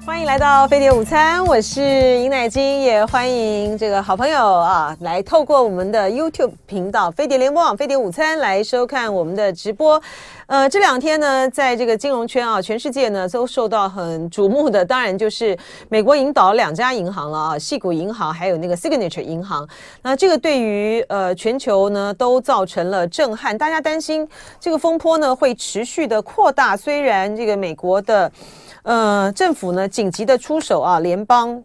欢迎来到飞碟午餐，我是尹乃菁，也欢迎这个好朋友啊来透过我们的 YouTube 频道飞碟联播网飞碟午餐来收看我们的直播。呃，这两天呢，在这个金融圈啊，全世界呢都受到很瞩目的，当然就是美国引导两家银行了啊，矽谷银行还有那个 Signature 银行。那这个对于呃全球呢都造成了震撼，大家担心这个风波呢会持续的扩大。虽然这个美国的。呃，政府呢紧急的出手啊，联邦。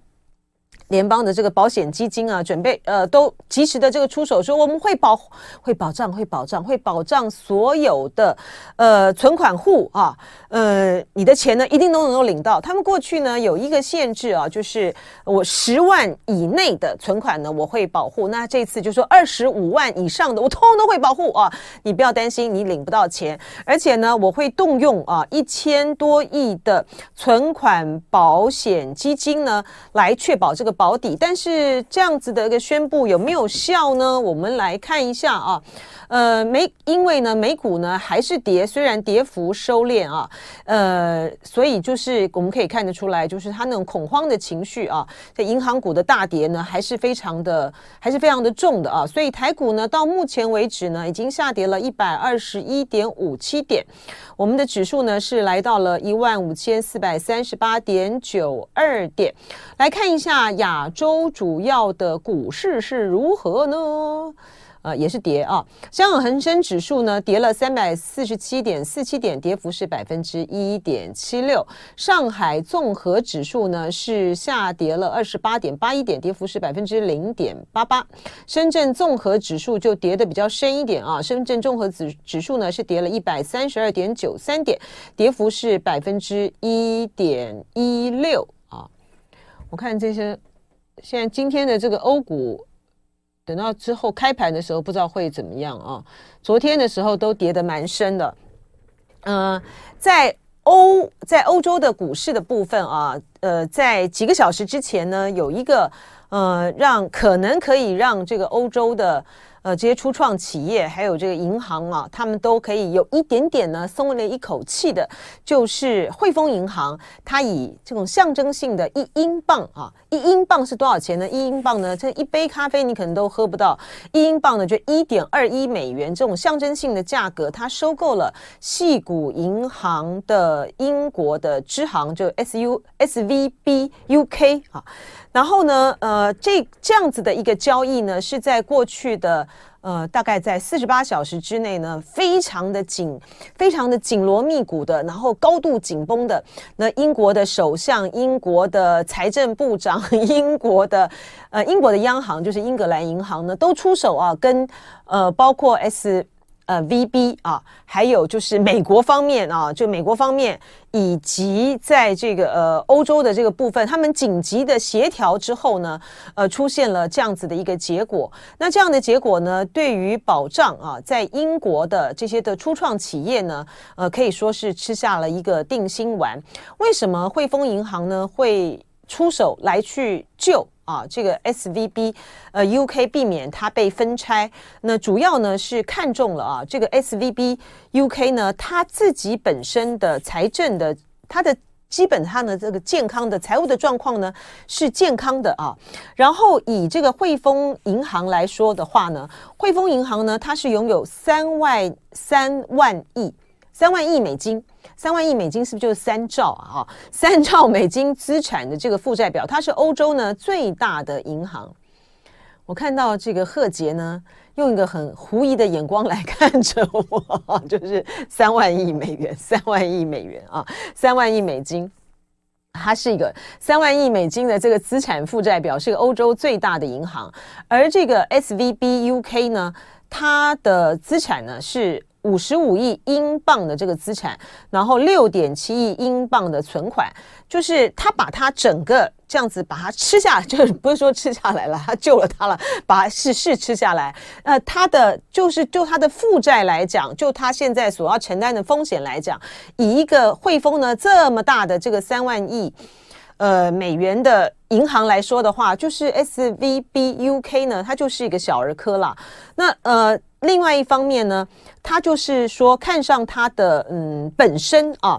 联邦的这个保险基金啊，准备呃都及时的这个出手，说我们会保会保障会保障会保障所有的呃存款户啊，呃你的钱呢一定都能够领到。他们过去呢有一个限制啊，就是我十万以内的存款呢我会保护，那这次就说二十五万以上的我通通都会保护啊，你不要担心你领不到钱，而且呢我会动用啊一千多亿的存款保险基金呢来确保这个。保底，但是这样子的一个宣布有没有效呢？我们来看一下啊，呃，美因为呢美股呢还是跌，虽然跌幅收敛啊，呃，所以就是我们可以看得出来，就是它那种恐慌的情绪啊，这银行股的大跌呢还是非常的还是非常的重的啊，所以台股呢到目前为止呢已经下跌了一百二十一点五七点，我们的指数呢是来到了一万五千四百三十八点九二点，来看一下亚。亚洲主要的股市是如何呢？呃，也是跌啊。香港恒生指数呢，跌了三百四十七点四七点，跌幅是百分之一点七六。上海综合指数呢是下跌了二十八点八一点，跌幅是百分之零点八八。深圳综合指数就跌得比较深一点啊。深圳综合指指数呢是跌了一百三十二点九三点，跌幅是百分之一点一六啊。我看这些。现在今天的这个欧股，等到之后开盘的时候，不知道会怎么样啊？昨天的时候都跌得蛮深的。嗯、呃，在欧在欧洲的股市的部分啊，呃，在几个小时之前呢，有一个呃，让可能可以让这个欧洲的。呃，这些初创企业还有这个银行啊，他们都可以有一点点呢松了一口气的，就是汇丰银行，它以这种象征性的一英镑啊，一英镑是多少钱呢？一英镑呢，这一杯咖啡你可能都喝不到，一英镑呢就一点二一美元这种象征性的价格，它收购了矽谷银行的英国的支行，就 S U S V B U K 啊。然后呢，呃，这这样子的一个交易呢，是在过去的呃，大概在四十八小时之内呢，非常的紧，非常的紧锣密鼓的，然后高度紧绷的。那英国的首相、英国的财政部长、英国的呃，英国的央行就是英格兰银行呢，都出手啊，跟呃，包括 S。呃，VB 啊，还有就是美国方面啊，就美国方面以及在这个呃欧洲的这个部分，他们紧急的协调之后呢，呃，出现了这样子的一个结果。那这样的结果呢，对于保障啊，在英国的这些的初创企业呢，呃，可以说是吃下了一个定心丸。为什么汇丰银行呢会出手来去救？啊，这个 SVB，呃，UK 避免它被分拆，那主要呢是看中了啊，这个 SVB UK 呢，它自己本身的财政的，它的基本上的这个健康的财务的状况呢是健康的啊。然后以这个汇丰银行来说的话呢，汇丰银行呢，它是拥有三万三万亿三万亿美金。三万亿美金是不是就是三兆啊？哈，三兆美金资产的这个负债表，它是欧洲呢最大的银行。我看到这个贺杰呢，用一个很狐疑的眼光来看着我，就是三万亿美元，三万亿美元啊，三万亿美金，它是一个三万亿美金的这个资产负债表，是个欧洲最大的银行。而这个 SVB UK 呢，它的资产呢是。五十五亿英镑的这个资产，然后六点七亿英镑的存款，就是他把它整个这样子把它吃下，就是不是说吃下来了，他救了他了，把是是吃下来。呃，他的就是就他的负债来讲，就他现在所要承担的风险来讲，以一个汇丰呢这么大的这个三万亿呃美元的银行来说的话，就是 SVB UK 呢，它就是一个小儿科啦。那呃。另外一方面呢，他就是说看上他的嗯本身啊。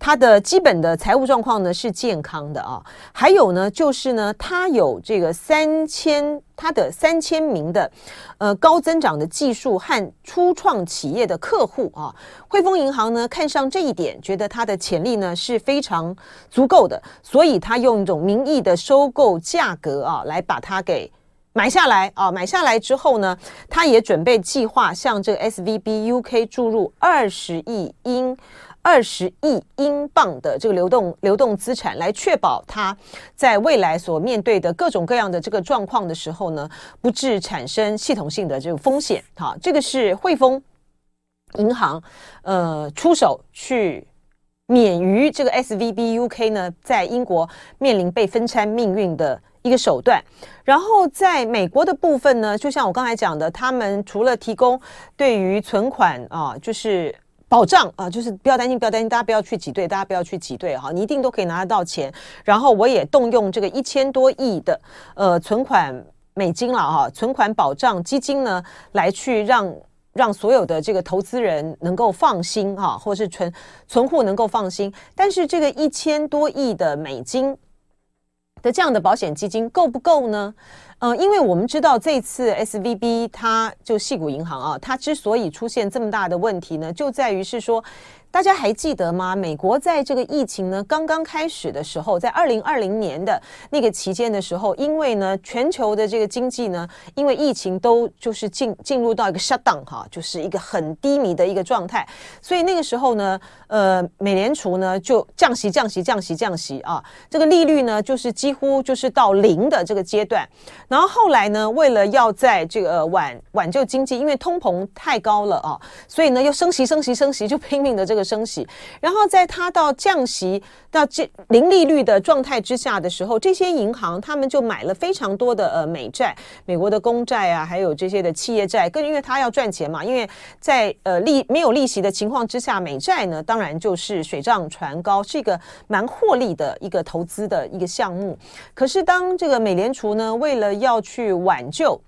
他的基本的财务状况呢是健康的啊，还有呢就是呢，他有这个三千他的三千名的呃高增长的技术和初创企业的客户啊，汇丰银行呢看上这一点，觉得它的潜力呢是非常足够的，所以他用一种名义的收购价格啊来把它给买下来啊，买下来之后呢，他也准备计划向这个 SVB UK 注入二十亿英。二十亿英镑的这个流动流动资产，来确保它在未来所面对的各种各样的这个状况的时候呢，不致产生系统性的这个风险。好，这个是汇丰银行呃出手去免于这个 SVB UK 呢在英国面临被分拆命运的一个手段。然后在美国的部分呢，就像我刚才讲的，他们除了提供对于存款啊，就是。保障啊，就是不要担心，不要担心，大家不要去挤兑，大家不要去挤兑哈，你一定都可以拿得到钱。然后我也动用这个一千多亿的呃存款美金了哈，存款保障基金呢，来去让让所有的这个投资人能够放心哈，或是存存户能够放心。但是这个一千多亿的美金的这样的保险基金够不够呢？呃，因为我们知道这次 SVB 它就矽谷银行啊，它之所以出现这么大的问题呢，就在于是说。大家还记得吗？美国在这个疫情呢刚刚开始的时候，在二零二零年的那个期间的时候，因为呢全球的这个经济呢，因为疫情都就是进进入到一个 shutdown 哈，就是一个很低迷的一个状态，所以那个时候呢，呃，美联储呢就降息、降息、降息、降息啊，这个利率呢就是几乎就是到零的这个阶段。然后后来呢，为了要在这个挽挽救经济，因为通膨太高了啊，所以呢又升息、升息、升息，就拼命的这个。升息，然后在它到降息到这零利率的状态之下的时候，这些银行他们就买了非常多的呃美债，美国的公债啊，还有这些的企业债，更因为它要赚钱嘛，因为在呃利没有利息的情况之下，美债呢当然就是水涨船高，是一个蛮获利的一个投资的一个项目。可是当这个美联储呢，为了要去挽救。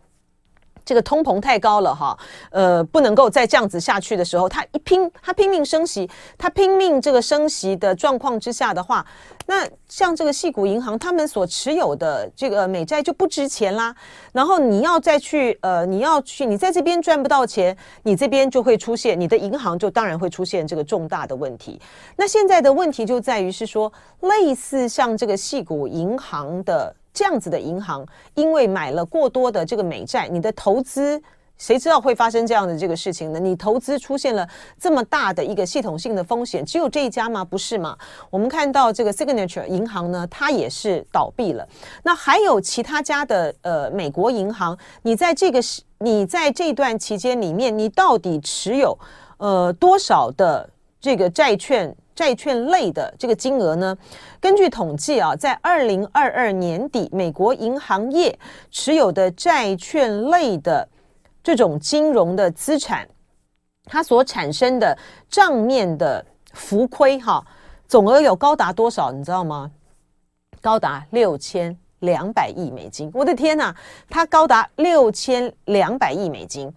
这个通膨太高了哈，呃，不能够再这样子下去的时候，他一拼，他拼命升息，他拼命这个升息的状况之下的话，那像这个细谷银行，他们所持有的这个美债就不值钱啦。然后你要再去，呃，你要去，你在这边赚不到钱，你这边就会出现，你的银行就当然会出现这个重大的问题。那现在的问题就在于是说，类似像这个细谷银行的。这样子的银行，因为买了过多的这个美债，你的投资谁知道会发生这样的这个事情呢？你投资出现了这么大的一个系统性的风险，只有这一家吗？不是吗？我们看到这个 Signature 银行呢，它也是倒闭了。那还有其他家的呃美国银行，你在这个时，你在这段期间里面，你到底持有呃多少的这个债券？债券类的这个金额呢，根据统计啊，在二零二二年底，美国银行业持有的债券类的这种金融的资产，它所产生的账面的浮亏哈，总额有高达多少？你知道吗？高达六千两百亿美金！我的天呐，它高达六千两百亿美金。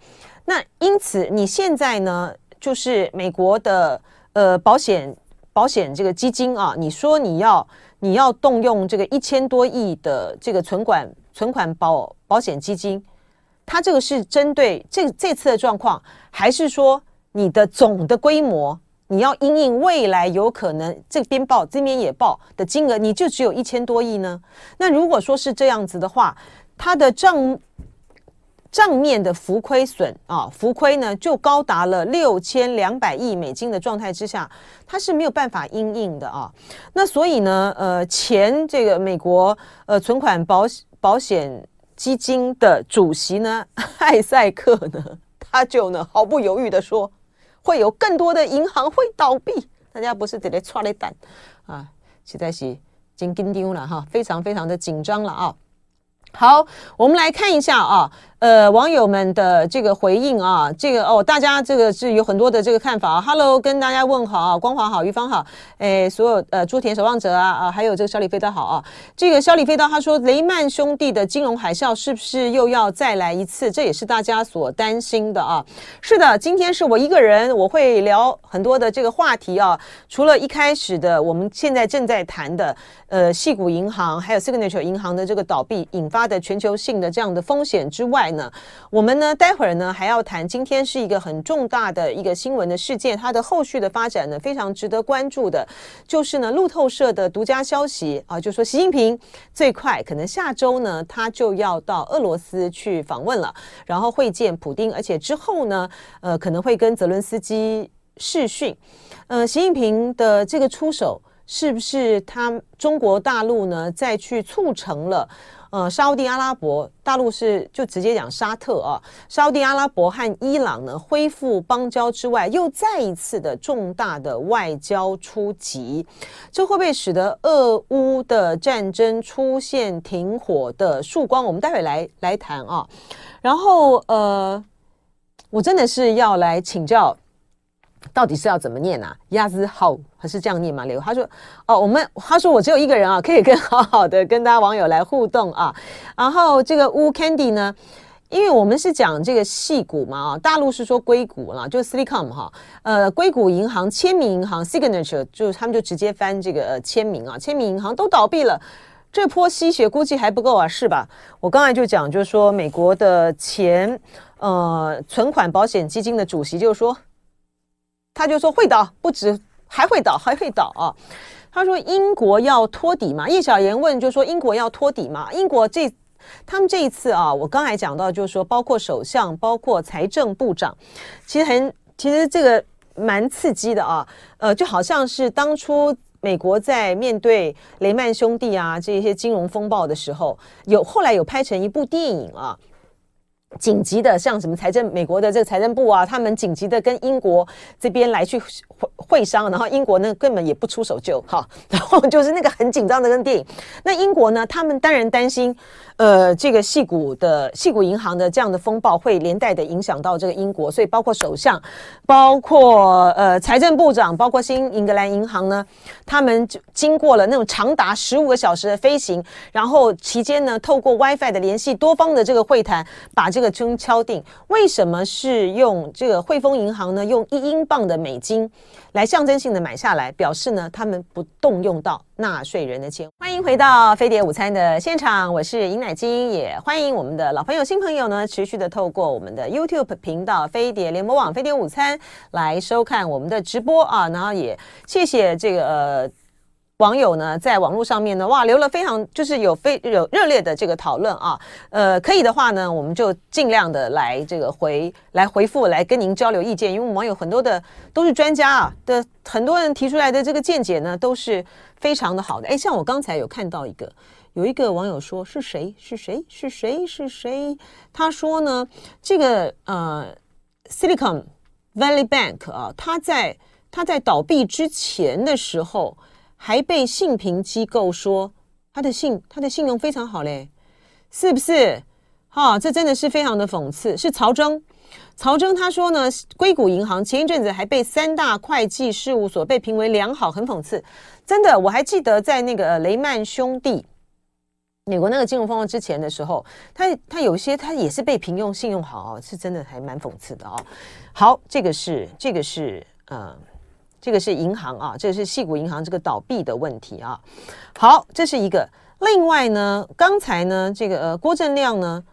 那因此，你现在呢，就是美国的呃保险。保险这个基金啊，你说你要你要动用这个一千多亿的这个存款存款保保险基金，它这个是针对这这次的状况，还是说你的总的规模你要因应未来有可能这边报这边也报的金额，你就只有一千多亿呢？那如果说是这样子的话，它的账。账面的浮亏损啊，浮亏呢就高达了六千两百亿美金的状态之下，它是没有办法应应的啊。那所以呢，呃，前这个美国呃存款保保险基金的主席呢，艾塞克呢，他就呢毫不犹豫的说，会有更多的银行会倒闭。大家不是得来抓雷蛋啊，实在是紧紧张了哈，非常非常的紧张了啊。好，我们来看一下啊。呃，网友们的这个回应啊，这个哦，大家这个是有很多的这个看法啊。Hello，跟大家问好啊，光华好，于芳好，哎，所有呃，朱田守望者啊啊，还有这个小李飞刀好啊。这个小李飞刀他说，雷曼兄弟的金融海啸是不是又要再来一次？这也是大家所担心的啊。是的，今天是我一个人，我会聊很多的这个话题啊。除了一开始的我们现在正在谈的呃，细谷银行还有 Signature 银行的这个倒闭引发的全球性的这样的风险之外。呢，我们呢，待会儿呢还要谈，今天是一个很重大的一个新闻的事件，它的后续的发展呢非常值得关注的，就是呢路透社的独家消息啊，就说习近平最快可能下周呢他就要到俄罗斯去访问了，然后会见普丁，而且之后呢，呃可能会跟泽伦斯基视讯，呃，习近平的这个出手是不是他中国大陆呢再去促成了？呃，沙地阿拉伯大陆是就直接讲沙特啊，沙地阿拉伯和伊朗呢恢复邦交之外，又再一次的重大的外交出击，这会不会使得俄乌的战争出现停火的曙光？我们待会来来谈啊。然后呃，我真的是要来请教。到底是要怎么念啊？鸭子号还是这样念吗？刘他说：“哦，我们他说我只有一个人啊，可以跟好好的跟大家网友来互动啊。然后这个乌 Candy 呢，因为我们是讲这个矽谷嘛啊，大陆是说硅谷啦，就是 Silicon 哈，呃，硅谷银行、签名银行 Signature，就是他们就直接翻这个呃签名啊，签名银行都倒闭了，这波吸血估计还不够啊，是吧？我刚才就讲，就是说美国的前呃存款保险基金的主席就说。”他就说会倒，不止还会倒，还会倒啊！他说英国要托底嘛？叶小言问，就说英国要托底嘛？英国这他们这一次啊，我刚才讲到，就是说包括首相，包括财政部长，其实很其实这个蛮刺激的啊。呃，就好像是当初美国在面对雷曼兄弟啊这些金融风暴的时候，有后来有拍成一部电影啊。紧急的，像什么财政，美国的这个财政部啊，他们紧急的跟英国这边来去会会商，然后英国呢根本也不出手救哈，然后就是那个很紧张的跟电影。那英国呢，他们当然担心，呃，这个矽谷的矽谷银行的这样的风暴会连带的影响到这个英国，所以包括首相，包括呃财政部长，包括新英格兰银行呢，他们就经过了那种长达十五个小时的飞行，然后期间呢，透过 WiFi 的联系，多方的这个会谈，把这个。这个钟敲定，为什么是用这个汇丰银行呢？用一英镑的美金来象征性的买下来，表示呢他们不动用到纳税人的钱。欢迎回到飞碟午餐的现场，我是尹乃菁，也欢迎我们的老朋友、新朋友呢，持续的透过我们的 YouTube 频道飞碟联盟网、飞碟午餐来收看我们的直播啊。然后也谢谢这个。呃网友呢，在网络上面呢，哇，留了非常就是有非有热烈的这个讨论啊，呃，可以的话呢，我们就尽量的来这个回来回复，来跟您交流意见，因为网友很多的都是专家啊的，很多人提出来的这个见解呢，都是非常的好的。哎，像我刚才有看到一个，有一个网友说是谁？是谁？是谁？是谁？他说呢，这个呃，Silicon Valley Bank 啊，他在他在倒闭之前的时候。还被信评机构说他的信他的信用非常好嘞，是不是？哈、这真的是非常的讽刺。是曹征，曹征他说呢，硅谷银行前一阵子还被三大会计事务所被评为良好，很讽刺。真的，我还记得在那个雷曼兄弟美国那个金融风暴之前的时候，他他有些他也是被评用信用好，哦是真的还蛮讽刺的、哦。好，这个是这个是呃。这个是银行啊，这个是细谷银行这个倒闭的问题啊。好，这是一个。另外呢，刚才呢，这个呃郭正亮呢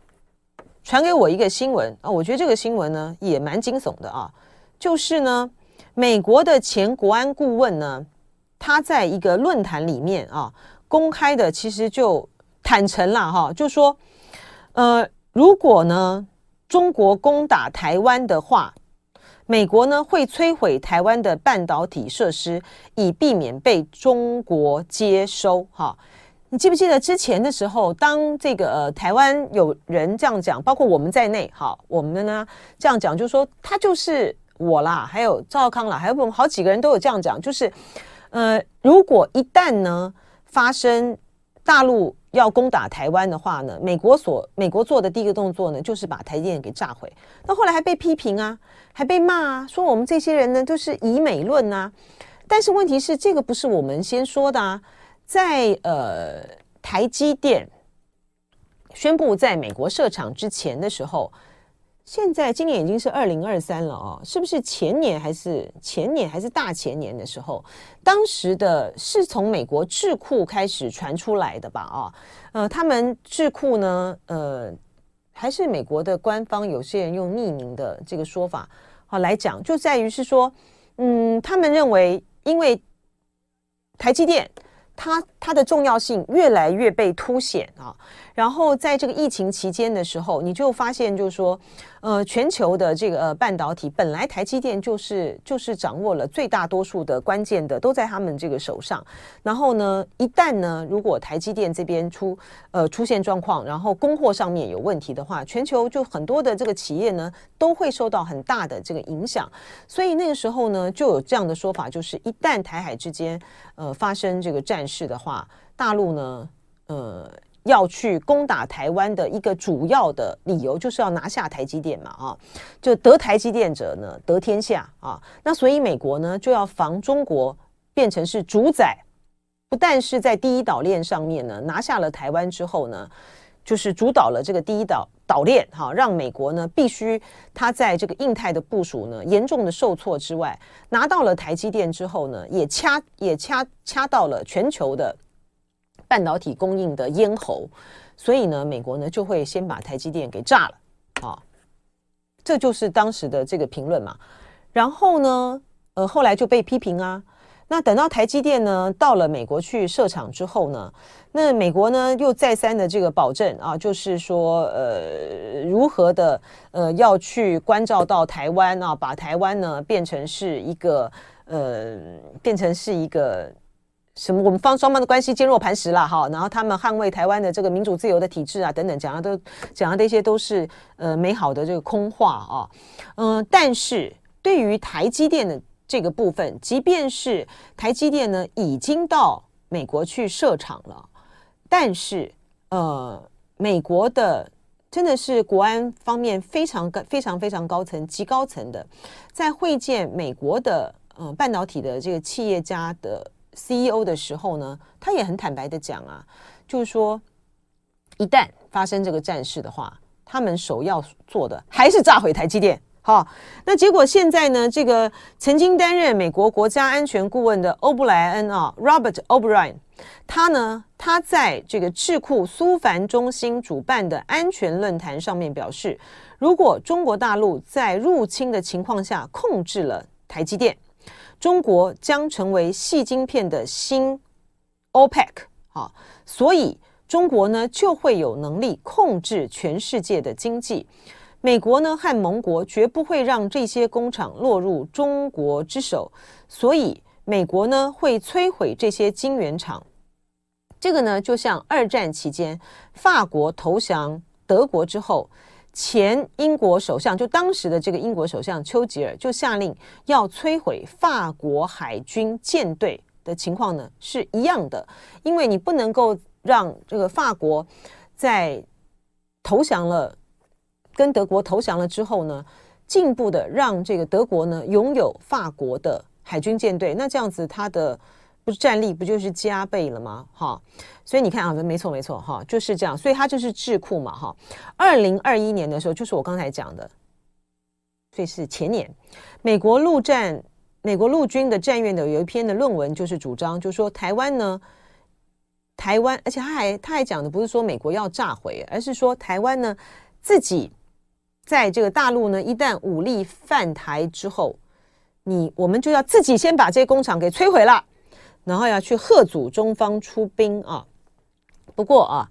传给我一个新闻啊，我觉得这个新闻呢也蛮惊悚的啊。就是呢，美国的前国安顾问呢，他在一个论坛里面啊，公开的其实就坦诚了哈，就说呃，如果呢中国攻打台湾的话。美国呢会摧毁台湾的半导体设施，以避免被中国接收。哈，你记不记得之前的时候，当这个台湾有人这样讲，包括我们在内，哈，我们的呢这样讲，就是说他就是我啦，还有赵康啦，还有我们好几个人都有这样讲，就是呃，如果一旦呢发生大陆要攻打台湾的话呢，美国所美国做的第一个动作呢，就是把台积电给炸毁。那后来还被批评啊，还被骂啊，说我们这些人呢都是以美论啊。但是问题是，这个不是我们先说的啊，在呃台积电宣布在美国设厂之前的时候。现在今年已经是二零二三了哦，是不是前年还是前年还是大前年的时候，当时的是从美国智库开始传出来的吧？啊，呃，他们智库呢，呃，还是美国的官方，有些人用匿名的这个说法啊来讲，就在于是说，嗯，他们认为，因为台积电。它它的重要性越来越被凸显啊，然后在这个疫情期间的时候，你就发现就是说，呃，全球的这个呃半导体本来台积电就是就是掌握了最大多数的关键的都在他们这个手上，然后呢，一旦呢如果台积电这边出呃出现状况，然后供货上面有问题的话，全球就很多的这个企业呢都会受到很大的这个影响，所以那个时候呢就有这样的说法，就是一旦台海之间呃发生这个战事的话，大陆呢，呃，要去攻打台湾的一个主要的理由，就是要拿下台积电嘛，啊，就得台积电者呢，得天下啊。那所以美国呢，就要防中国变成是主宰，不但是在第一岛链上面呢，拿下了台湾之后呢，就是主导了这个第一岛岛链，哈，让美国呢必须它在这个印太的部署呢严重的受挫之外，拿到了台积电之后呢，也掐也掐掐到了全球的半导体供应的咽喉，所以呢，美国呢就会先把台积电给炸了，啊，这就是当时的这个评论嘛。然后呢，呃，后来就被批评啊。那等到台积电呢到了美国去设厂之后呢，那美国呢又再三的这个保证啊，就是说呃如何的呃要去关照到台湾啊，把台湾呢变成是一个呃变成是一个什么？我们方双方的关系坚若磐石了哈。然后他们捍卫台湾的这个民主自由的体制啊等等，讲的都讲的这些都是呃美好的这个空话啊。嗯、但是对于台积电的。这个部分，即便是台积电呢已经到美国去设厂了，但是呃，美国的真的是国安方面非常高、非常非常高层、极高层的，在会见美国的呃半导体的这个企业家的 CEO 的时候呢，他也很坦白的讲啊，就是说一旦发生这个战事的话，他们首要做的还是炸毁台积电。好，那结果现在呢？这个曾经担任美国国家安全顾问的欧布莱恩啊，Robert O'Brien，他呢，他在这个智库苏凡中心主办的安全论坛上面表示，如果中国大陆在入侵的情况下控制了台积电，中国将成为细晶片的新 OPEC。好，所以中国呢就会有能力控制全世界的经济。美国呢和盟国绝不会让这些工厂落入中国之手，所以美国呢会摧毁这些晶圆厂。这个呢就像二战期间法国投降德国之后，前英国首相就当时的这个英国首相丘吉尔就下令要摧毁法国海军舰队的情况呢是一样的，因为你不能够让这个法国在投降了。跟德国投降了之后呢，进一步的让这个德国呢拥有法国的海军舰队，那这样子它的不是战力不就是加倍了吗？哈，所以你看啊，没错没错哈，就是这样，所以它就是智库嘛哈。二零二一年的时候，就是我刚才讲的，所以是前年，美国陆战美国陆军的战院的有一篇的论文，就是主张，就是说台湾呢，台湾，而且他还他还讲的不是说美国要炸毁，而是说台湾呢自己。在这个大陆呢，一旦武力犯台之后，你我们就要自己先把这些工厂给摧毁了，然后要去贺阻中方出兵啊。不过啊，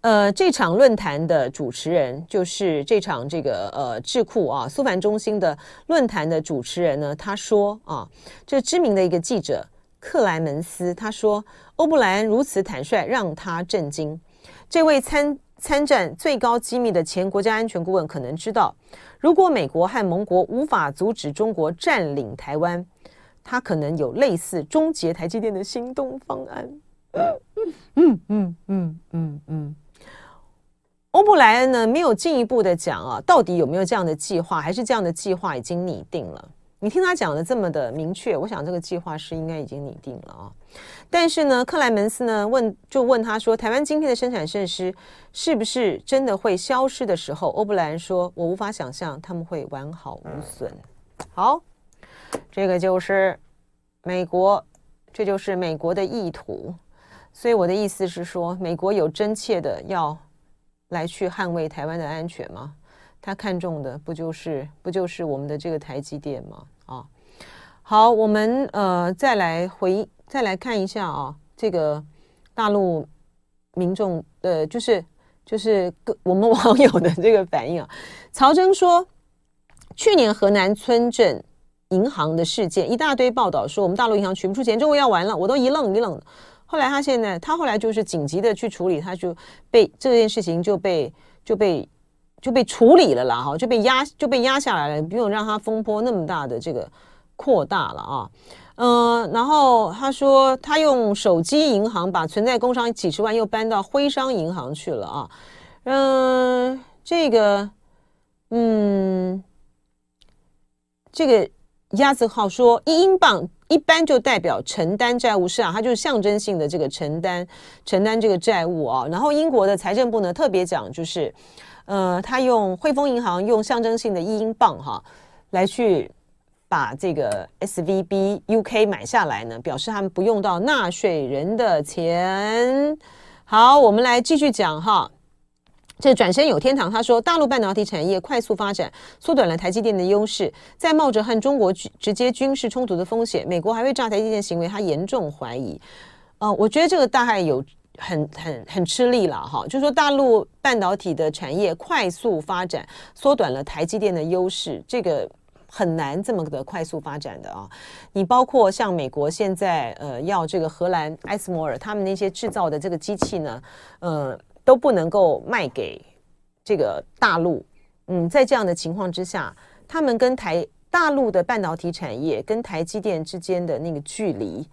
呃，这场论坛的主持人就是这场这个呃智库啊苏凡中心的论坛的主持人呢，他说啊，这知名的一个记者克莱门斯他说，欧布莱恩如此坦率，让他震惊。这位参。参战最高机密的前国家安全顾问可能知道，如果美国和盟国无法阻止中国占领台湾，他可能有类似终结台积电的行动方案。嗯嗯嗯嗯嗯。欧布莱恩呢，没有进一步的讲啊，到底有没有这样的计划，还是这样的计划已经拟定了？你听他讲的这么的明确，我想这个计划是应该已经拟定了啊。但是呢，克莱门斯呢问就问他说，台湾晶片的生产设施是不是真的会消失的时候，欧布莱恩说，我无法想象他们会完好无损。好，这个就是美国，这就是美国的意图。所以我的意思是说，美国有真切的要来去捍卫台湾的安全吗？他看中的不就是不就是我们的这个台积电吗？啊，好，我们呃再来回再来看一下啊，这个大陆民众的，就是就是各我们网友的这个反应啊。曹征说，去年河南村镇银行的事件，一大堆报道说我们大陆银行取不出钱，中国要完了，我都一愣一愣的。后来他现在，他后来就是紧急的去处理，他就被这件事情就被就被就被处理了啦，哈，就被压就被压下来了，不用让他风波那么大的这个扩大了啊，嗯、然后他说他用手机银行把存在工商几十万又搬到徽商银行去了啊，嗯、这个，嗯，这个鸭子号说一英镑。一般就代表承担债务是啊，它就是象征性的这个承担承担这个债务啊。然后英国的财政部呢特别讲，就是呃，他用汇丰银行用象征性的一英镑哈、来去把这个 SVB UK 买下来呢，表示他们不用到纳税人的钱。好，我们来继续讲哈。这转身有天堂，他说，大陆半导体产业快速发展，缩短了台积电的优势，在冒着和中国直接军事冲突的风险，美国还会炸台积电行为，他严重怀疑。呃，我觉得这个大概有很很很吃力了哈，就是说大陆半导体的产业快速发展，缩短了台积电的优势，这个很难这么的快速发展的啊。你包括像美国现在呃要这个荷兰埃斯摩尔他们那些制造的这个机器呢，呃。都不能够卖给这个大陆，嗯，在这样的情况之下，他们跟台大陆的半导体产业跟台积电之间的那个距离，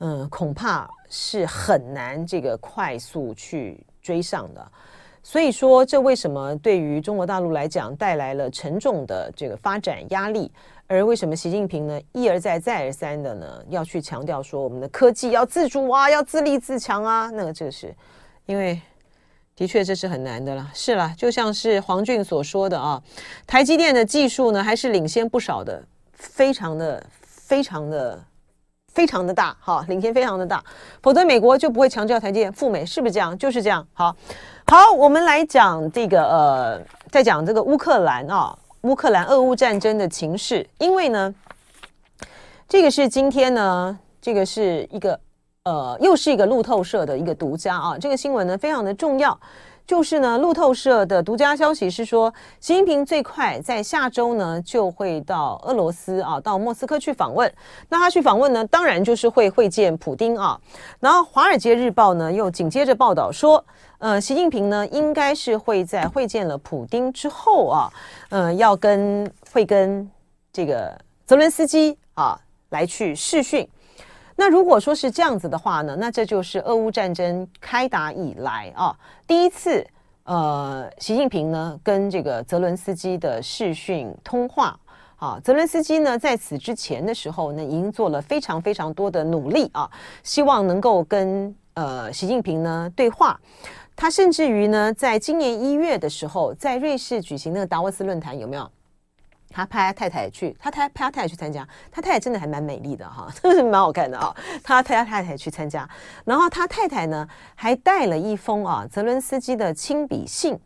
嗯，恐怕是很难这个快速去追上的。所以说，这为什么对于中国大陆来讲带来了沉重的这个发展压力？而为什么习近平呢一而再再而三的呢要去强调说我们的科技要自主啊，要自立自强啊？那个这是因为。的确，这是很难的了。是了，就像是黄俊所说的啊，台积电的技术呢，还是领先不少的，非常的、非常的、非常的大，哈，领先非常的大。否则美国就不会强调台积电赴美，是不是这样？就是这样。好，好，我们来讲这个呃，再讲这个乌克兰啊，乌克兰俄乌战争的情势，因为呢，这个是今天呢，这个是一个。呃，又是一个路透社的一个独家啊，这个新闻呢非常的重要，就是呢路透社的独家消息是说，习近平最快在下周呢就会到俄罗斯啊，到莫斯科去访问。那他去访问呢，当然就是会会见普丁啊。然后《华尔街日报》呢又紧接着报道说，呃，习近平呢应该是会在会见了普丁之后啊，呃，要跟会跟这个泽伦斯基啊来去试训。那如果说是这样子的话呢，那这就是俄乌战争开打以来啊第一次，呃，习近平呢跟这个泽伦斯基的视讯通话啊。泽伦斯基呢在此之前的时候呢，已经做了非常非常多的努力啊，希望能够跟呃习近平呢对话。他甚至于呢，在今年一月的时候，在瑞士举行那个达沃斯论坛，有没有？他派他太太去，他太派他太太去参加，他太太真的还蛮美丽的哈，真是蛮好看的啊。他派他太太去参加，然后他太太呢还带了一封啊泽伦斯基的亲笔信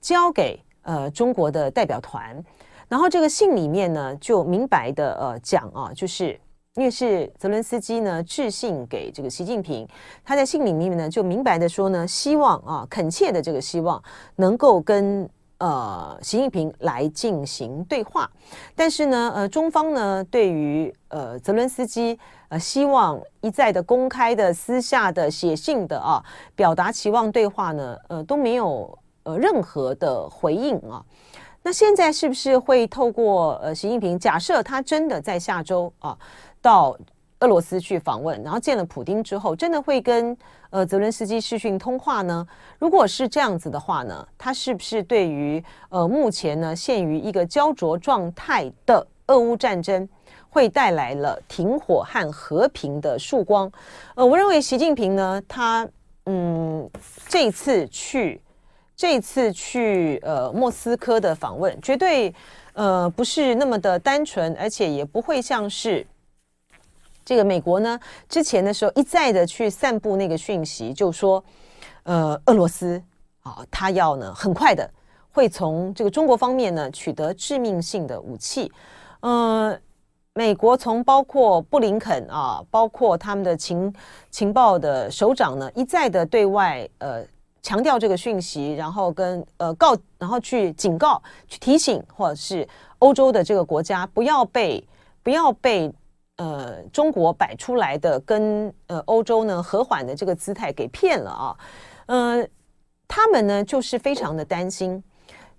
交给呃中国的代表团，然后这个信里面呢就明白的呃讲啊，就是因为是泽伦斯基呢致信给这个习近平，他在信里面呢就明白的说呢，希望啊恳切的这个希望能够跟。呃，习近平来进行对话，但是呢，呃，中方呢对于呃泽伦斯基呃希望一再的公开的、私下的、写信的啊，表达期望对话呢，呃都没有呃任何的回应啊。那现在是不是会透过呃习近平，假设他真的在下周啊到俄罗斯去访问，然后见了普丁之后，真的会跟呃泽伦斯基视讯通话呢？如果是这样子的话呢，他是不是对于呃目前呢陷于一个胶着状态的俄乌战争，会带来了停火和和平的曙光？呃，我认为习近平呢，他嗯这次去这次去呃莫斯科的访问，绝对。呃，不是那么的单纯，而且也不会像是这个美国呢之前的时候一再的去散布那个讯息，就说，呃，俄罗斯啊，他要呢很快的会从这个中国方面呢取得致命性的武器。呃，美国从包括布林肯啊，包括他们的情情报的首长呢，一再的对外呃。强调这个讯息，然后跟呃告，然后去警告、去提醒，或者是欧洲的这个国家不要被不要被呃中国摆出来的跟呃欧洲呢和缓的这个姿态给骗了啊。呃，他们呢就是非常的担心，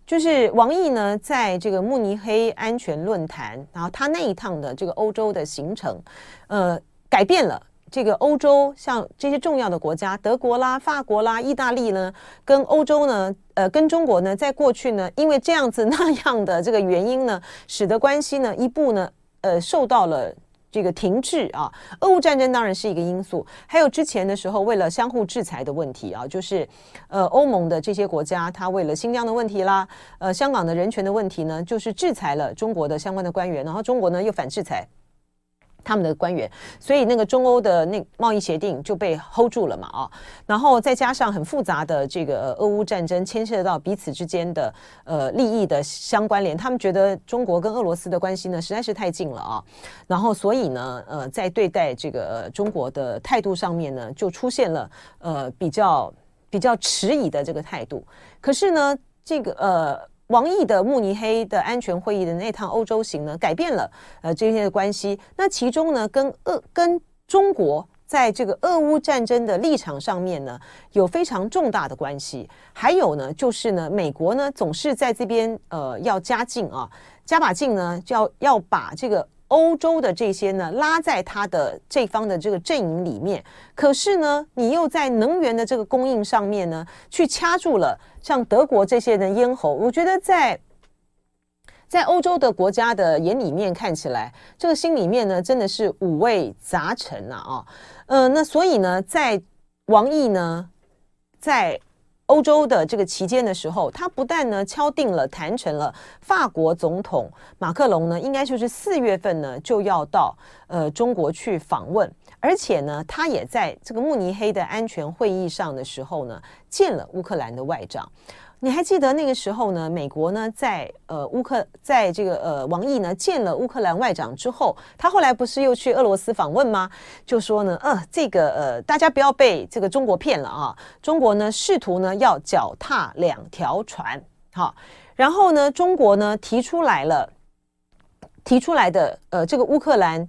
就是王毅呢在这个慕尼黑安全论坛，然后他那一趟的这个欧洲的行程，呃，改变了。这个欧洲像这些重要的国家，德国啦、法国啦、意大利呢，跟欧洲呢，呃，跟中国呢，在过去呢，因为这样子那样的这个原因呢，使得关系呢一步呢，呃，受到了这个停滞啊。俄乌战争当然是一个因素，还有之前的时候为了相互制裁的问题啊，就是呃，欧盟的这些国家，他为了新疆的问题啦，呃，香港的人权的问题呢，就是制裁了中国的相关的官员，然后中国呢又反制裁。他们的官员，所以那个中欧的那贸易协定就被 hold 住了嘛啊，然后再加上很复杂的这个俄乌战争，牵涉到彼此之间的呃利益的相关联，他们觉得中国跟俄罗斯的关系呢实在是太近了啊，然后所以呢呃在对待这个中国的态度上面呢就出现了呃比较比较迟疑的这个态度，可是呢这个呃。王毅的慕尼黑的安全会议的那趟欧洲行呢，改变了呃这些的关系。那其中呢，跟俄跟中国在这个俄乌战争的立场上面呢，有非常重大的关系。还有呢，就是呢，美国呢总是在这边呃要加劲啊，加把劲呢，就要要把这个。欧洲的这些呢，拉在他的这方的这个阵营里面，可是呢，你又在能源的这个供应上面呢，去掐住了像德国这些的咽喉。我觉得在 在欧洲的国家的眼里面看起来，这个心里面呢，真的是五味杂陈呐啊，嗯、呃，那所以呢，在王毅呢，在。欧洲的这个期间的时候，他不但呢敲定了谈成了，法国总统马克龙呢，应该就是四月份呢就要到呃中国去访问，而且呢，他也在这个慕尼黑的安全会议上的时候呢，见了乌克兰的外长。你还记得那个时候呢？美国呢，在呃乌克，在这个呃王毅呢见了乌克兰外长之后，他后来不是又去俄罗斯访问吗？就说呢，呃，这个呃，大家不要被这个中国骗了啊！中国呢试图呢要脚踏两条船，好，然后呢，中国呢提出来了，提出来的呃这个乌克兰。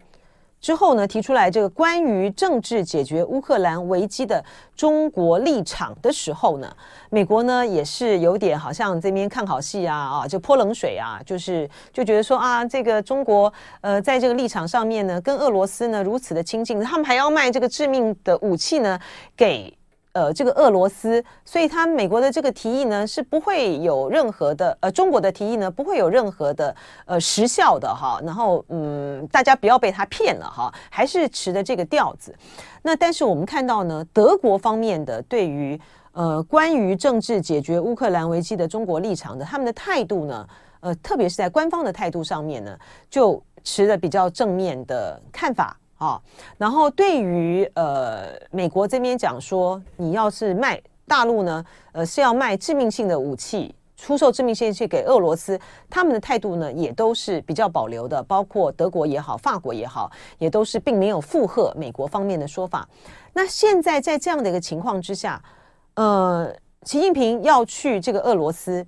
之后呢，提出来这个关于政治解决乌克兰危机的中国立场的时候呢，美国呢也是有点好像这边看好戏啊啊，就泼冷水啊，就是就觉得说啊，这个中国呃在这个立场上面呢，跟俄罗斯呢如此的亲近，他们还要卖这个致命的武器呢给。呃，这个俄罗斯，所以他美国的这个提议呢是不会有任何的，呃，中国的提议呢不会有任何的呃实效的哈。然后嗯，大家不要被他骗了哈，还是持的这个调子。那但是我们看到呢，德国方面的对于呃关于政治解决乌克兰危机的中国立场的他们的态度呢，呃，特别是在官方的态度上面呢，就持的比较正面的看法。啊，然后对于呃美国这边讲说，你要是卖大陆呢，呃是要卖致命性的武器，出售致命性武器给俄罗斯，他们的态度呢也都是比较保留的，包括德国也好，法国也好，也都是并没有附和美国方面的说法。那现在在这样的一个情况之下，呃，习近平要去这个俄罗斯，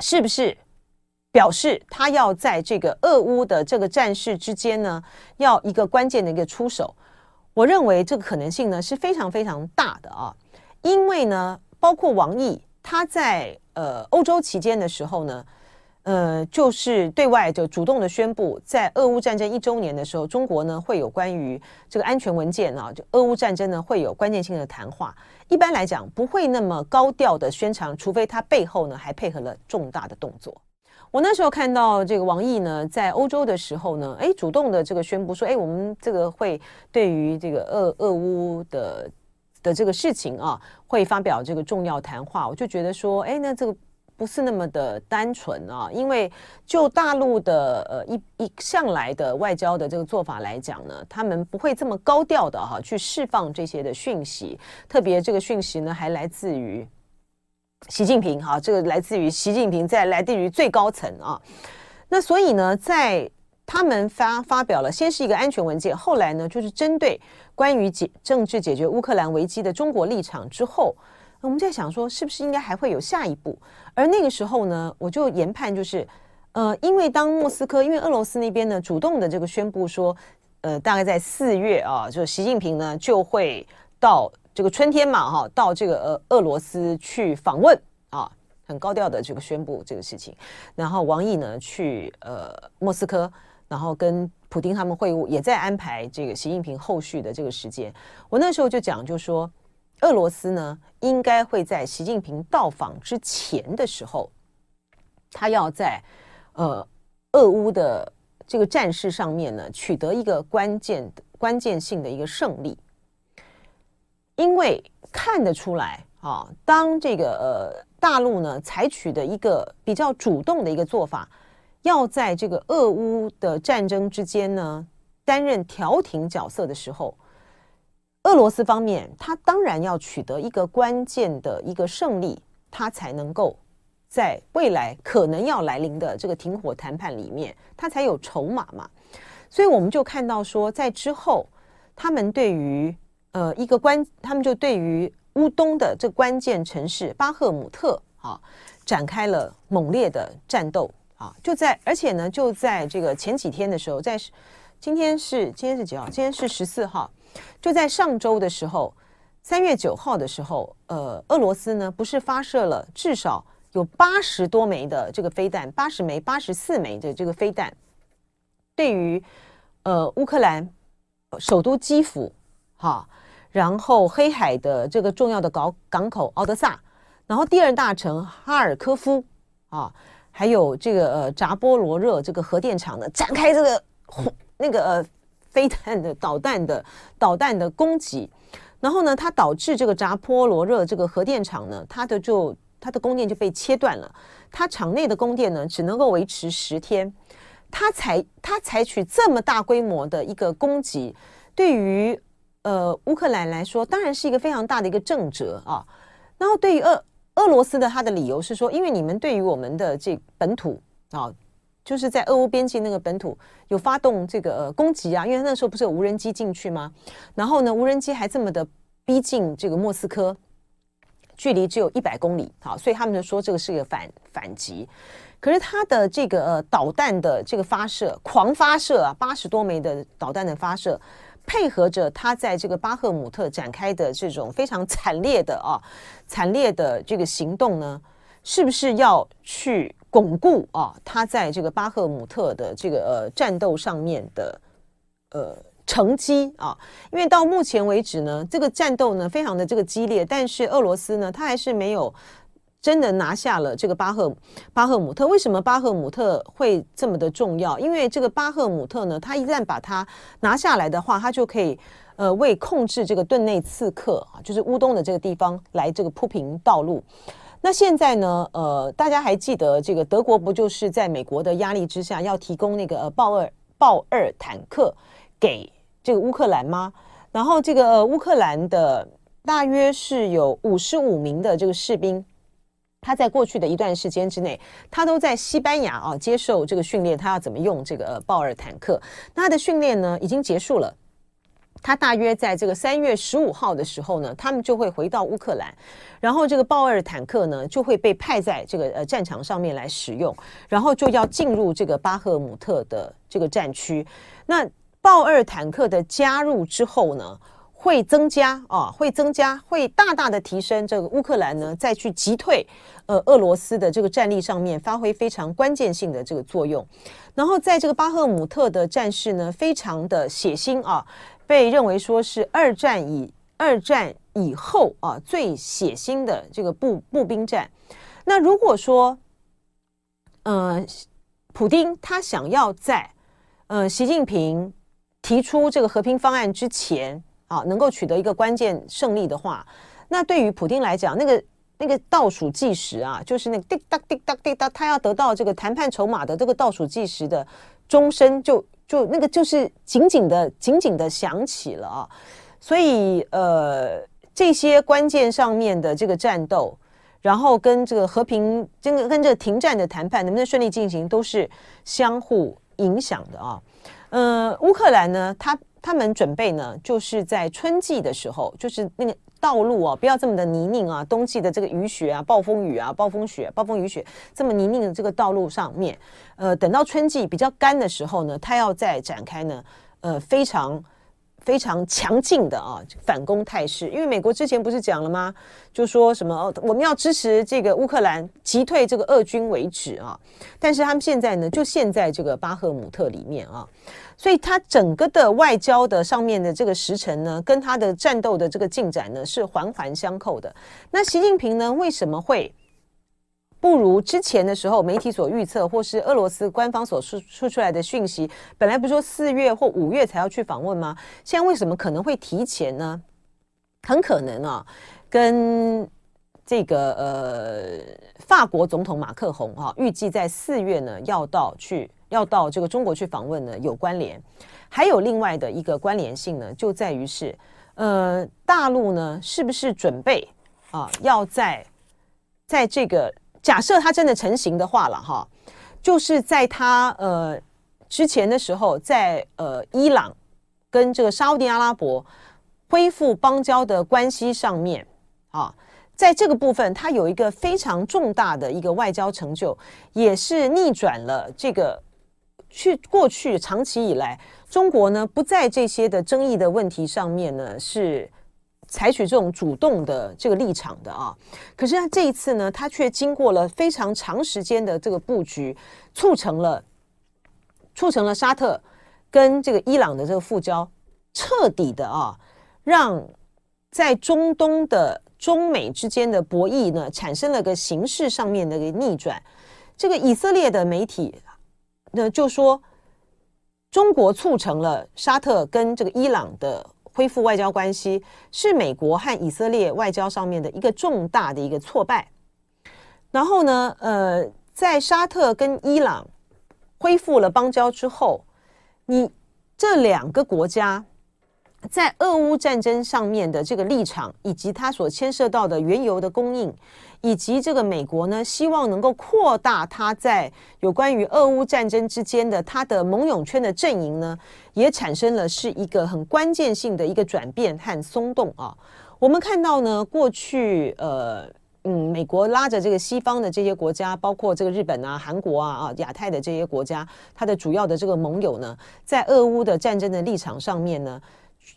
是不是？表示他要在这个俄乌的这个战事之间呢，要一个关键的一个出手。我认为这个可能性呢是非常非常大的啊，因为呢，包括王毅他在呃欧洲期间的时候呢，呃，就是对外就主动的宣布，在俄乌战争一周年的时候，中国呢会有关于这个安全文件啊，就俄乌战争呢会有关键性的谈话。一般来讲，不会那么高调的宣传，除非他背后呢还配合了重大的动作。我那时候看到这个王毅呢，在欧洲的时候呢，哎，主动的这个宣布说，哎，我们这个会对于这个俄俄乌的的这个事情啊，会发表这个重要谈话。我就觉得说，哎，那这个不是那么的单纯啊，因为就大陆的呃一一向来的外交的这个做法来讲呢，他们不会这么高调的哈、去释放这些的讯息，特别这个讯息呢还来自于。习近平哈，这个来自于习近平，在来自于最高层啊。那所以呢，在他们发发表了，先是一个安全文件，后来呢，就是针对关于解政治解决乌克兰危机的中国立场之后，我们在想说，是不是应该还会有下一步？而那个时候呢，我就研判就是，呃，因为当莫斯科，因为俄罗斯那边呢，主动的这个宣布说，呃，大概在四月啊，就习近平呢就会到。这个春天嘛，哈，到这个呃俄罗斯去访问啊，很高调的这个宣布这个事情。然后王毅呢去呃莫斯科，然后跟普丁他们会晤，也在安排这个习近平后续的这个时间。我那时候就讲，就说俄罗斯呢应该会在习近平到访之前的时候，他要在呃俄乌的这个战事上面呢取得一个关键的关键性的一个胜利。因为看得出来啊，当这个呃大陆呢采取的一个比较主动的一个做法，要在这个俄乌的战争之间呢担任调停角色的时候，俄罗斯方面他当然要取得一个关键的一个胜利，他才能够在未来可能要来临的这个停火谈判里面，他才有筹码嘛。所以我们就看到说，在之后他们对于。呃，一个关，他们就对于乌东的这关键城市巴赫姆特啊，展开了猛烈的战斗啊，就在而且呢，就在这个前几天的时候，在今天是今天是几号？今天是十四号，就在上周的时候，三月九号的时候，呃，俄罗斯呢不是发射了至少有八十多枚的这个飞弹，八十枚、八十四枚的这个飞弹，对于呃乌克兰首都基辅，哈。然后黑海的这个重要的港港口奥德萨，然后第二大城哈尔科夫啊，还有这个呃扎波罗热这个核电厂呢，展开这个 那个呃飞弹的导弹的导弹的攻击，然后呢，它导致这个扎波罗热这个核电厂呢，它的就它的供电就被切断了，它厂内的供电呢只能够维持十天，它采它采取这么大规模的一个攻击，对于。呃，乌克兰来说，当然是一个非常大的一个震慑啊。然后，对于俄俄罗斯的他的理由是说，因为你们对于我们的这本土啊，就是在俄乌边境那个本土有发动这个呃攻击啊，因为那时候不是有无人机进去吗？然后呢，无人机还这么的逼近这个莫斯科，距离只有一百公里，好，所以他们就说这个是一个反反击。可是他的这个呃导弹的这个发射，狂发射啊，八十多枚的导弹的发射。配合着他在这个巴赫姆特展开的这种非常惨烈的啊，惨烈的这个行动呢，是不是要去巩固啊他在这个巴赫姆特的这个呃战斗上面的呃成绩啊？因为到目前为止呢，这个战斗呢非常的这个激烈，但是俄罗斯呢，他还是没有。真的拿下了这个巴赫巴赫姆特，为什么巴赫姆特会这么的重要？因为这个巴赫姆特呢，它一旦把它拿下来的话，它就可以呃为控制这个顿内刺克啊，就是乌东的这个地方来这个铺平道路。那现在呢，呃，大家还记得这个德国不就是在美国的压力之下要提供那个呃豹二豹二坦克给这个乌克兰吗？然后这个乌克兰的大约是有五十五名的这个士兵。他在过去的一段时间之内，他都在西班牙啊接受这个训练，他要怎么用这个豹二坦克？那他的训练呢已经结束了，他大约在这个三月十五号的时候呢，他们就会回到乌克兰，然后这个豹二坦克呢就会被派在这个呃战场上面来使用，然后就要进入这个巴赫姆特的这个战区。那豹二坦克的加入之后呢，会增加啊，会增加，会大大的提升这个乌克兰呢再去击退呃俄罗斯的这个战力上面发挥非常关键性的这个作用。然后在这个巴赫姆特的战事呢，非常的血腥啊，被认为说是二战以二战以后啊最血腥的这个步步兵战。那如果说呃，普丁他想要在呃习近平提出这个和平方案之前啊，能够取得一个关键胜利的话，那对于普京来讲，那个那个倒数计时啊，就是那个滴答滴答滴答，他要得到这个谈判筹码的这个倒数计时的钟声，就就那个就是紧紧的紧紧的响起了啊。所以呃，这些关键上面的这个战斗。然后跟这个和平，这个跟这个停战的谈判能不能顺利进行，都是相互影响的啊。呃，乌克兰呢，他他们准备呢，就是在春季的时候，就是那个道路啊，不要这么的泥泞啊。冬季的这个雨雪啊，暴风雨啊，暴风雪、暴风雨雪这么泥泞的这个道路上面，呃，等到春季比较干的时候呢，他要再展开呢，呃，非常。非常强劲的啊反攻态势，因为美国之前不是讲了吗？就说什么我们要支持这个乌克兰击退这个俄军为止啊。但是他们现在呢，就陷在这个巴赫姆特里面啊，所以他整个的外交的上面的这个时程呢，跟他的战斗的这个进展呢是环环相扣的。那习近平呢，为什么会？不如之前的时候，媒体所预测，或是俄罗斯官方所出出出来的讯息，本来不是说四月或五月才要去访问吗？现在为什么可能会提前呢？很可能啊，跟这个呃法国总统马克宏啊，预计在四月呢要到去要到这个中国去访问呢有关联。还有另外的一个关联性呢，就在于是呃大陆呢是不是准备啊要在在这个。假设他真的成型的话了哈，就是在他呃之前的时候，在呃伊朗跟这个沙乌地阿拉伯恢复邦交的关系上面啊，在这个部分，他有一个非常重大的一个外交成就，也是逆转了这个去过去长期以来中国呢不在这些的争议的问题上面呢是。采取这种主动的这个立场的啊，可是他这一次呢，他却经过了非常长时间的这个布局，促成了促成了沙特跟这个伊朗的这个复交，彻底的啊，让在中东的中美之间的博弈呢，产生了个形式上面的一个逆转。这个以色列的媒体呢就说，中国促成了沙特跟这个伊朗的。恢复外交关系是美国和以色列外交上面的一个重大的一个挫败。然后呢，呃，在沙特跟伊朗恢复了邦交之后，你这两个国家在俄乌战争上面的这个立场，以及它所牵涉到的原油的供应。以及这个美国呢，希望能够扩大它在有关于俄乌战争之间的它的盟友圈的阵营呢，也产生了是一个很关键性的一个转变和松动啊。我们看到呢，过去呃嗯，美国拉着这个西方的这些国家，包括这个日本啊、韩国啊啊、亚太的这些国家，它的主要的这个盟友呢，在俄乌的战争的立场上面呢，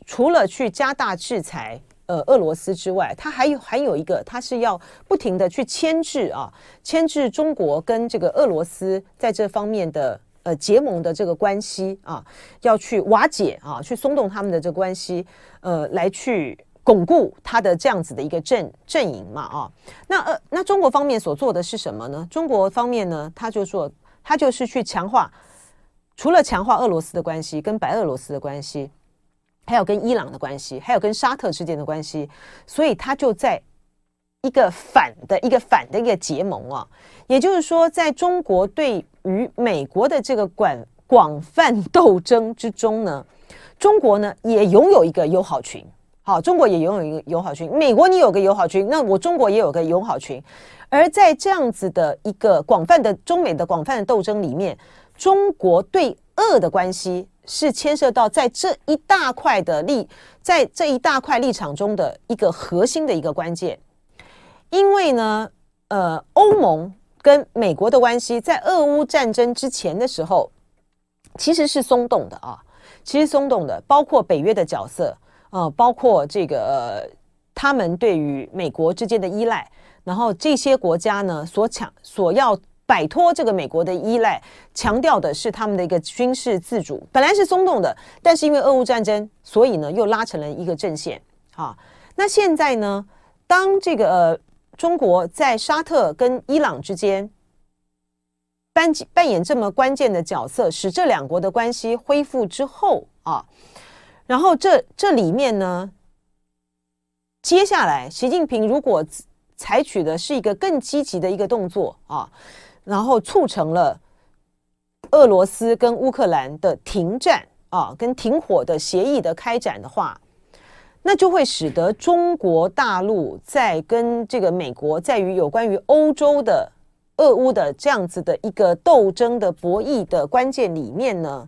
除了去加大制裁。呃，俄罗斯之外，它还有还有一个，它是要不停的去牵制啊，牵制中国跟这个俄罗斯在这方面的呃结盟的这个关系啊，要去瓦解啊，去松动他们的这个关系，呃，来去巩固它的这样子的一个阵阵营嘛啊。那呃，那中国方面所做的是什么呢？中国方面呢，他就说，他就是去强化，除了强化俄罗斯的关系跟白俄罗斯的关系。还有跟伊朗的关系，还有跟沙特之间的关系，所以他就在一个反的一个反的一个结盟啊，也就是说，在中国对于美国的这个广广泛斗争之中呢，中国呢也拥有一个友好群，好，中国也拥有一个友好群，美国你有个友好群，那我中国也有个友好群，而在这样子的一个广泛的中美的广泛的斗争里面，中国对俄的关系。是牵涉到在这一大块的立，在这一大块立场中的一个核心的一个关键，因为呢，呃，欧盟跟美国的关系在俄乌战争之前的时候，其实是松动的啊，其实松动的，包括北约的角色呃，包括这个、他们对于美国之间的依赖，然后这些国家呢所抢所要摆脱这个美国的依赖，强调的是他们的一个军事自主，本来是松动的，但是因为俄乌战争，所以呢又拉成了一个阵线。啊，那现在呢，当这个、呃、中国在沙特跟伊朗之间扮扮演这么关键的角色，使这两国的关系恢复之后啊。然后这这里面呢，接下来习近平如果采取的是一个更积极的一个动作啊，然后促成了俄罗斯跟乌克兰的停战啊，跟停火的协议的开展的话，那就会使得中国大陆在跟这个美国在于有关于欧洲的俄乌的这样子的一个斗争的博弈的关键里面呢，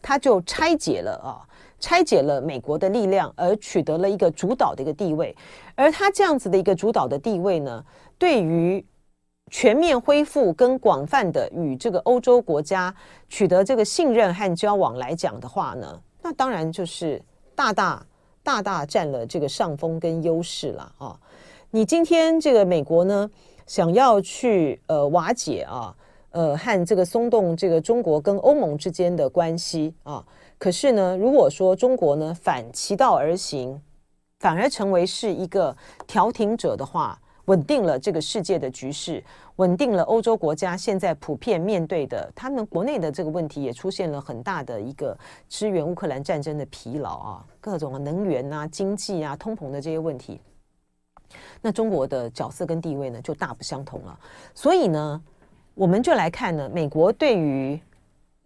它就拆解了啊。拆解了美国的力量，而取得了一个主导的一个地位，而他这样子的一个主导的地位呢，对于全面恢复跟广泛的与这个欧洲国家取得这个信任和交往来讲的话呢，那当然就是大大大大占了这个上风跟优势了啊！你今天这个美国呢，想要去呃瓦解啊，呃和这个松动这个中国跟欧盟之间的关系啊。可是呢，如果说中国呢反其道而行，反而成为是一个调停者的话，稳定了这个世界的局势，稳定了欧洲国家现在普遍面对的他们国内的这个问题，也出现了很大的一个支援乌克兰战争的疲劳啊，各种能源啊、经济啊、通膨的这些问题，那中国的角色跟地位呢就大不相同了。所以呢，我们就来看呢，美国对于。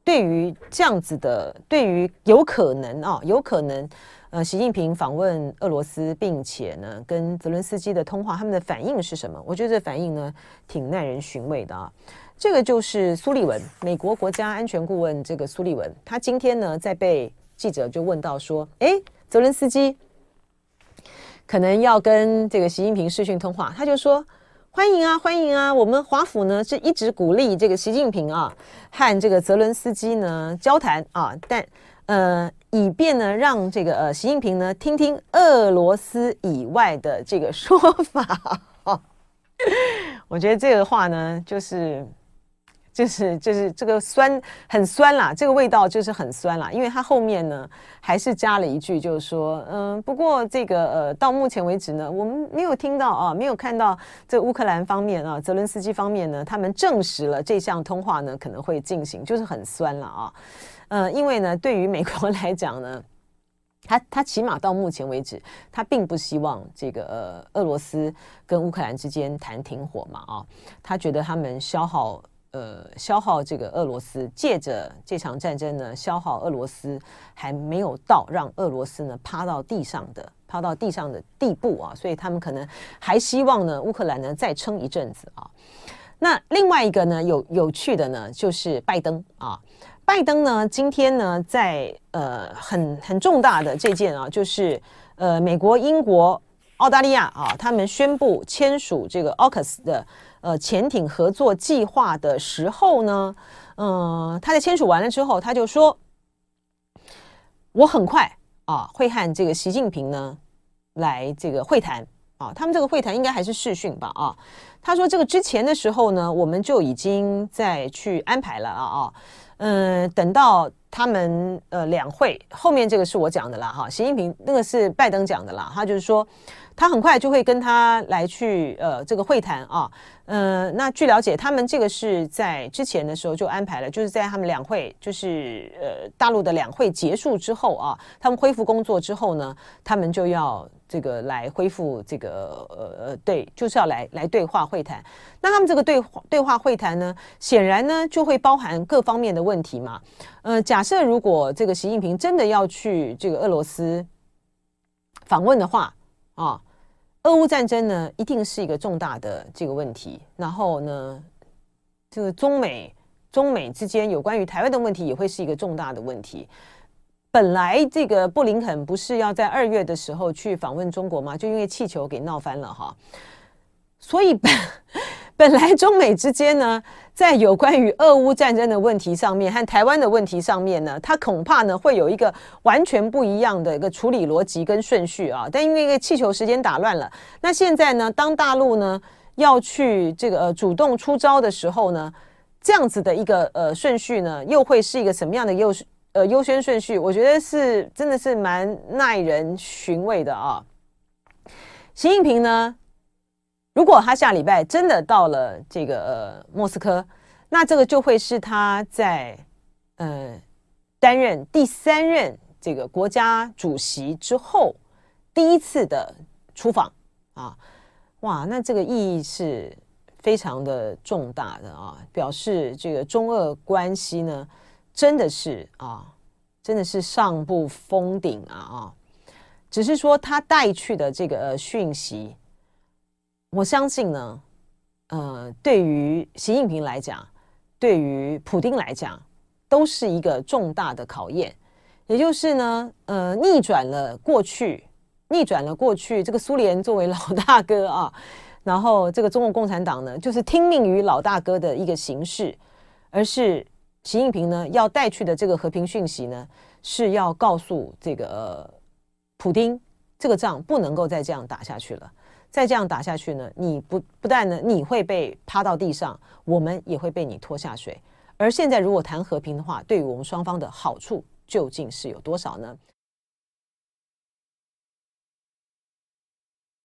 对于这样子的，对于有可能啊，有可能，呃，习近平访问俄罗斯，并且呢跟泽伦斯基的通话，他们的反应是什么？我觉得这反应呢挺耐人寻味的啊。这个就是苏利文，美国国家安全顾问，这个苏利文，他今天呢在被记者就问到说，哎，泽伦斯基可能要跟这个习近平视讯通话，他就说。欢迎啊，欢迎啊！我们华府呢是一直鼓励这个习近平啊和这个泽伦斯基呢交谈啊，但呃以便呢让这个呃习近平呢听听俄罗斯以外的这个说法。我觉得这个话呢就是。就是就是这个酸很酸啦，这个味道就是很酸啦，因为他后面呢还是加了一句，就是说，嗯，不过这个呃，到目前为止呢，我们没有听到啊，没有看到这乌克兰方面啊，泽伦斯基方面呢，他们证实了这项通话呢可能会进行，就是很酸了啊，呃，因为呢，对于美国 来讲呢，他他起码到目前为止，他并不希望这个呃俄罗斯跟乌克兰之间谈停火嘛啊，他觉得他们消耗。呃，消耗这个俄罗斯，借着这场战争呢，消耗俄罗斯还没有到让俄罗斯呢趴到地上的趴到地上的地步啊，所以他们可能还希望呢乌克兰呢再撑一阵子啊。那另外一个呢有有趣的呢就是拜登啊，拜登呢今天呢在呃很很重大的这件啊，就是呃美国、英国、澳大利亚啊，他们宣布签署这个 AUKUS 的。呃，潜艇合作计划的时候呢，嗯、他在签署完了之后，他就说，我很快啊会和这个习近平呢来这个会谈啊，他们这个会谈应该还是视讯吧啊。他说这个之前的时候呢，我们就已经在去安排了啊啊，嗯、等到他们呃两会后面这个是我讲的啦哈，习近平那个是拜登讲的啦，他就是说。他很快就会跟他来去呃这个会谈啊，呃，那据了解，他们这个是在之前的时候就安排了，就是在他们两会，就是呃大陆的两会结束之后啊，他们恢复工作之后呢，他们就要这个来恢复这个呃呃对，就是要来来对话会谈。那他们这个对对话会谈呢，显然呢就会包含各方面的问题嘛。呃，假设如果这个习近平真的要去这个俄罗斯访问的话啊。俄乌战争呢，一定是一个重大的这个问题。然后呢，这个中美中美之间有关于台湾的问题，也会是一个重大的问题。本来这个布林肯不是要在二月的时候去访问中国吗？就因为气球给闹翻了哈。所以本本来中美之间呢，在有关于俄乌战争的问题上面和台湾的问题上面呢，它恐怕呢会有一个完全不一样的一个处理逻辑跟顺序啊。但因为一个气球时间打乱了，那现在呢，当大陆呢要去这个主动出招的时候呢，这样子的一个呃顺序呢，又会是一个什么样的又是呃优先顺序？我觉得是真的是蛮耐人寻味的啊。习近平呢，如果他下礼拜真的到了这个呃莫斯科，那这个就会是他在呃担任第三任这个国家主席之后第一次的出访啊，哇，那这个意义是非常的重大的啊，表示这个中俄关系呢真的是啊，真的是上不封顶啊啊，只是说他带去的这个讯息。我相信呢，呃，对于习近平来讲，对于普丁来讲，都是一个重大的考验。也就是呢，呃，逆转了过去，逆转了过去这个苏联作为老大哥啊，然后这个中国共产党呢，就是听命于老大哥的一个形式，而是习近平呢要带去的这个和平讯息呢，是要告诉这个、普丁，这个仗不能够再这样打下去了。再这样打下去呢，你不不但呢你会被趴到地上，我们也会被你拖下水。而现在如果谈和平的话，对于我们双方的好处究竟是有多少呢？